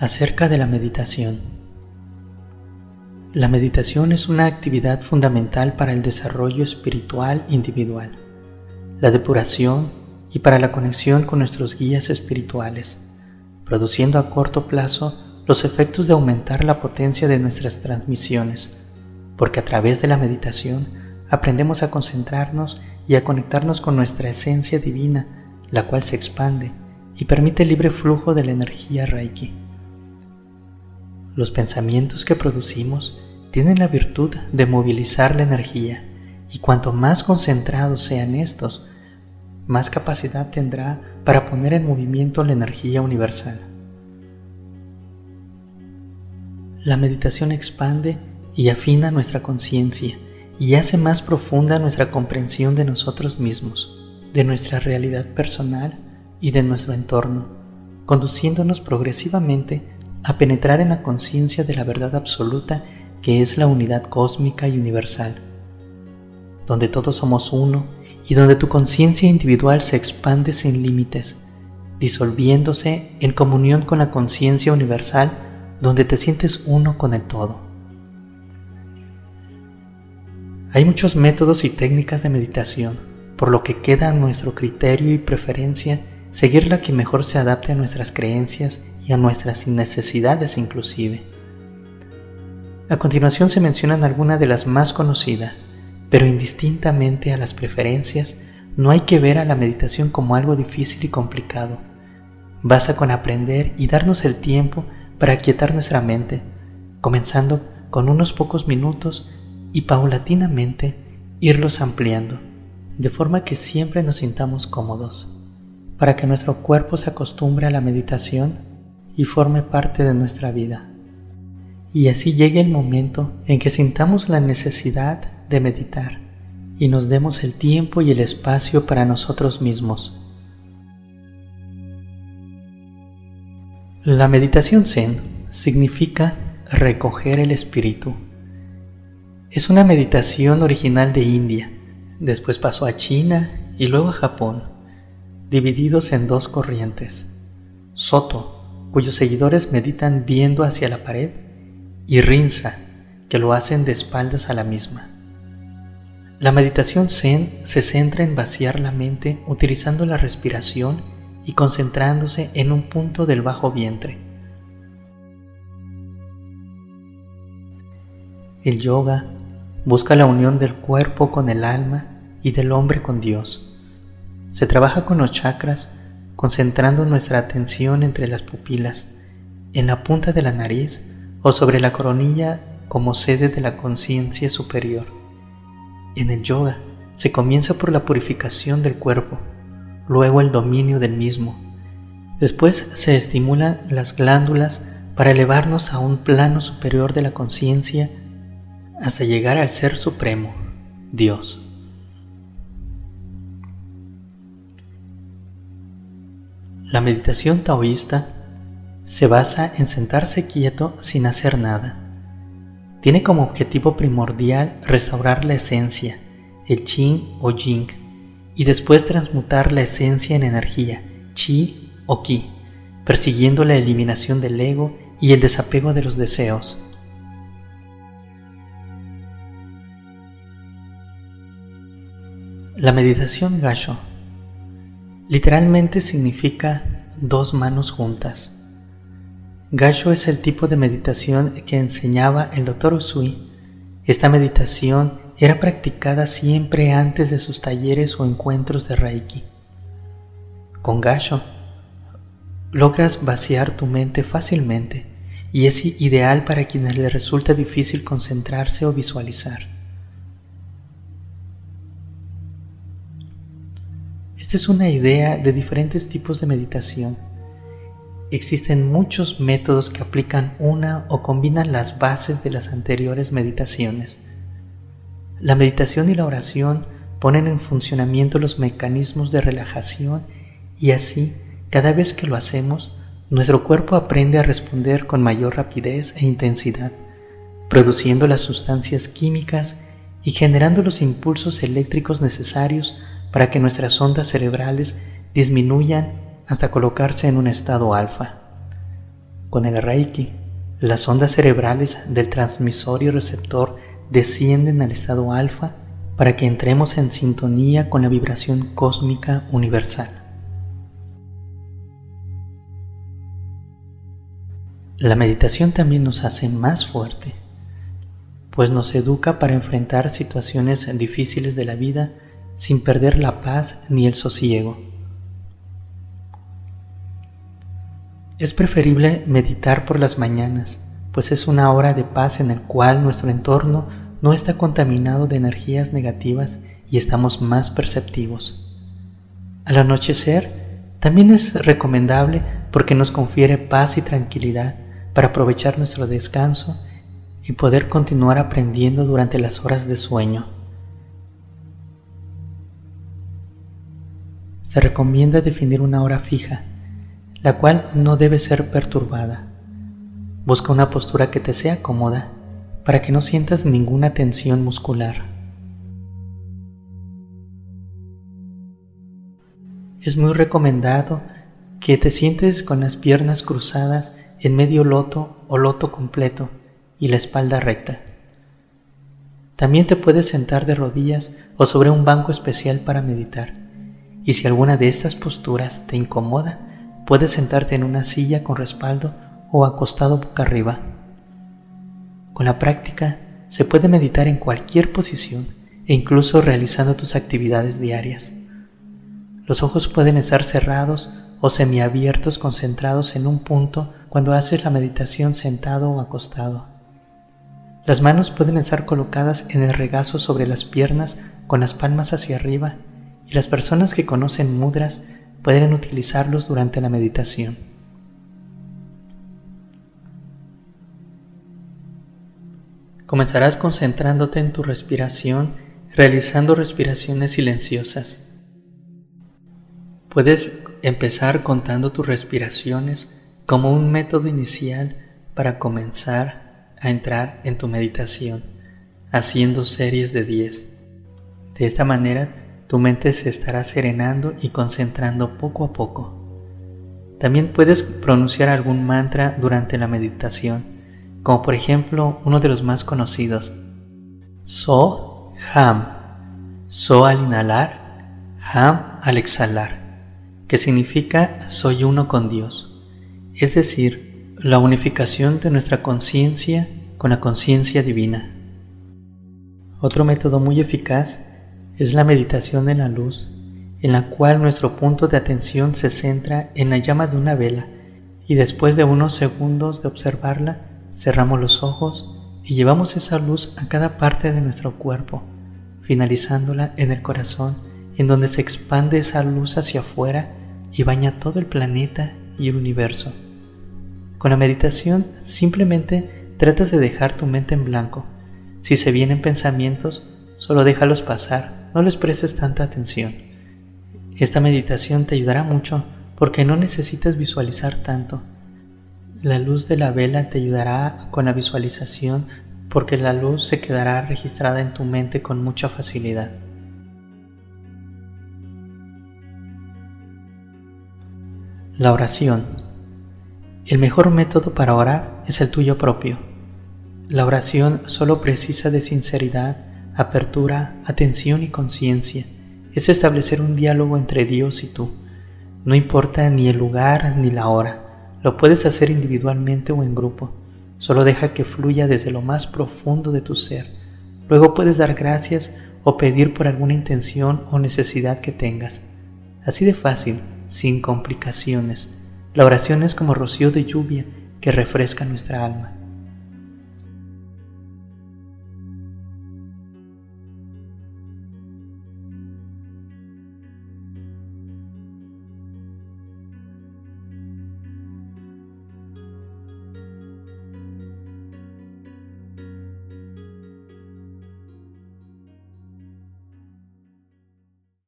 Acerca de la meditación. La meditación es una actividad fundamental para el desarrollo espiritual individual, la depuración y para la conexión con nuestros guías espirituales, produciendo a corto plazo los efectos de aumentar la potencia de nuestras transmisiones, porque a través de la meditación aprendemos a concentrarnos y a conectarnos con nuestra esencia divina, la cual se expande y permite el libre flujo de la energía Reiki. Los pensamientos que producimos tienen la virtud de movilizar la energía y cuanto más concentrados sean estos, más capacidad tendrá para poner en movimiento la energía universal. La meditación expande y afina nuestra conciencia y hace más profunda nuestra comprensión de nosotros mismos, de nuestra realidad personal y de nuestro entorno, conduciéndonos progresivamente a penetrar en la conciencia de la verdad absoluta que es la unidad cósmica y universal, donde todos somos uno y donde tu conciencia individual se expande sin límites, disolviéndose en comunión con la conciencia universal donde te sientes uno con el todo. Hay muchos métodos y técnicas de meditación, por lo que queda a nuestro criterio y preferencia seguir la que mejor se adapte a nuestras creencias y a nuestras necesidades inclusive. A continuación se mencionan algunas de las más conocidas, pero indistintamente a las preferencias, no hay que ver a la meditación como algo difícil y complicado. Basta con aprender y darnos el tiempo para aquietar nuestra mente, comenzando con unos pocos minutos y paulatinamente irlos ampliando, de forma que siempre nos sintamos cómodos para que nuestro cuerpo se acostumbre a la meditación y forme parte de nuestra vida. Y así llegue el momento en que sintamos la necesidad de meditar y nos demos el tiempo y el espacio para nosotros mismos. La meditación zen significa recoger el espíritu. Es una meditación original de India, después pasó a China y luego a Japón divididos en dos corrientes. Soto, cuyos seguidores meditan viendo hacia la pared, y Rinza, que lo hacen de espaldas a la misma. La meditación Zen se centra en vaciar la mente utilizando la respiración y concentrándose en un punto del bajo vientre. El yoga busca la unión del cuerpo con el alma y del hombre con Dios. Se trabaja con los chakras concentrando nuestra atención entre las pupilas, en la punta de la nariz o sobre la coronilla como sede de la conciencia superior. En el yoga se comienza por la purificación del cuerpo, luego el dominio del mismo. Después se estimulan las glándulas para elevarnos a un plano superior de la conciencia hasta llegar al Ser Supremo, Dios. La meditación taoísta se basa en sentarse quieto sin hacer nada. Tiene como objetivo primordial restaurar la esencia, el qin o jing, y después transmutar la esencia en energía, chi o ki, persiguiendo la eliminación del ego y el desapego de los deseos. La meditación Gasho Literalmente significa dos manos juntas. Gacho es el tipo de meditación que enseñaba el Dr. Usui. Esta meditación era practicada siempre antes de sus talleres o encuentros de Reiki. Con Gacho logras vaciar tu mente fácilmente y es ideal para quienes les resulta difícil concentrarse o visualizar. Esta es una idea de diferentes tipos de meditación. Existen muchos métodos que aplican una o combinan las bases de las anteriores meditaciones. La meditación y la oración ponen en funcionamiento los mecanismos de relajación y así, cada vez que lo hacemos, nuestro cuerpo aprende a responder con mayor rapidez e intensidad, produciendo las sustancias químicas y generando los impulsos eléctricos necesarios para que nuestras ondas cerebrales disminuyan hasta colocarse en un estado alfa. Con el Reiki, las ondas cerebrales del transmisor y receptor descienden al estado alfa para que entremos en sintonía con la vibración cósmica universal. La meditación también nos hace más fuerte, pues nos educa para enfrentar situaciones difíciles de la vida sin perder la paz ni el sosiego. Es preferible meditar por las mañanas, pues es una hora de paz en el cual nuestro entorno no está contaminado de energías negativas y estamos más perceptivos. Al anochecer, también es recomendable porque nos confiere paz y tranquilidad para aprovechar nuestro descanso y poder continuar aprendiendo durante las horas de sueño. Se recomienda definir una hora fija la cual no debe ser perturbada. Busca una postura que te sea cómoda para que no sientas ninguna tensión muscular. Es muy recomendado que te sientes con las piernas cruzadas en medio loto o loto completo y la espalda recta. También te puedes sentar de rodillas o sobre un banco especial para meditar. Y si alguna de estas posturas te incomoda, Puedes sentarte en una silla con respaldo o acostado boca arriba. Con la práctica se puede meditar en cualquier posición e incluso realizando tus actividades diarias. Los ojos pueden estar cerrados o semiabiertos concentrados en un punto cuando haces la meditación sentado o acostado. Las manos pueden estar colocadas en el regazo sobre las piernas con las palmas hacia arriba y las personas que conocen mudras pueden utilizarlos durante la meditación. Comenzarás concentrándote en tu respiración, realizando respiraciones silenciosas. Puedes empezar contando tus respiraciones como un método inicial para comenzar a entrar en tu meditación, haciendo series de 10. De esta manera tu mente se estará serenando y concentrando poco a poco. También puedes pronunciar algún mantra durante la meditación, como por ejemplo uno de los más conocidos, So Ham, So al inhalar, Ham al exhalar, que significa soy uno con Dios, es decir, la unificación de nuestra conciencia con la conciencia divina. Otro método muy eficaz es la meditación en la luz, en la cual nuestro punto de atención se centra en la llama de una vela y después de unos segundos de observarla, cerramos los ojos y llevamos esa luz a cada parte de nuestro cuerpo, finalizándola en el corazón, en donde se expande esa luz hacia afuera y baña todo el planeta y el universo. Con la meditación simplemente tratas de dejar tu mente en blanco. Si se vienen pensamientos, solo déjalos pasar no les prestes tanta atención. Esta meditación te ayudará mucho porque no necesitas visualizar tanto. La luz de la vela te ayudará con la visualización porque la luz se quedará registrada en tu mente con mucha facilidad. La oración. El mejor método para orar es el tuyo propio. La oración solo precisa de sinceridad apertura, atención y conciencia. Es establecer un diálogo entre Dios y tú. No importa ni el lugar ni la hora. Lo puedes hacer individualmente o en grupo. Solo deja que fluya desde lo más profundo de tu ser. Luego puedes dar gracias o pedir por alguna intención o necesidad que tengas. Así de fácil, sin complicaciones. La oración es como rocío de lluvia que refresca nuestra alma.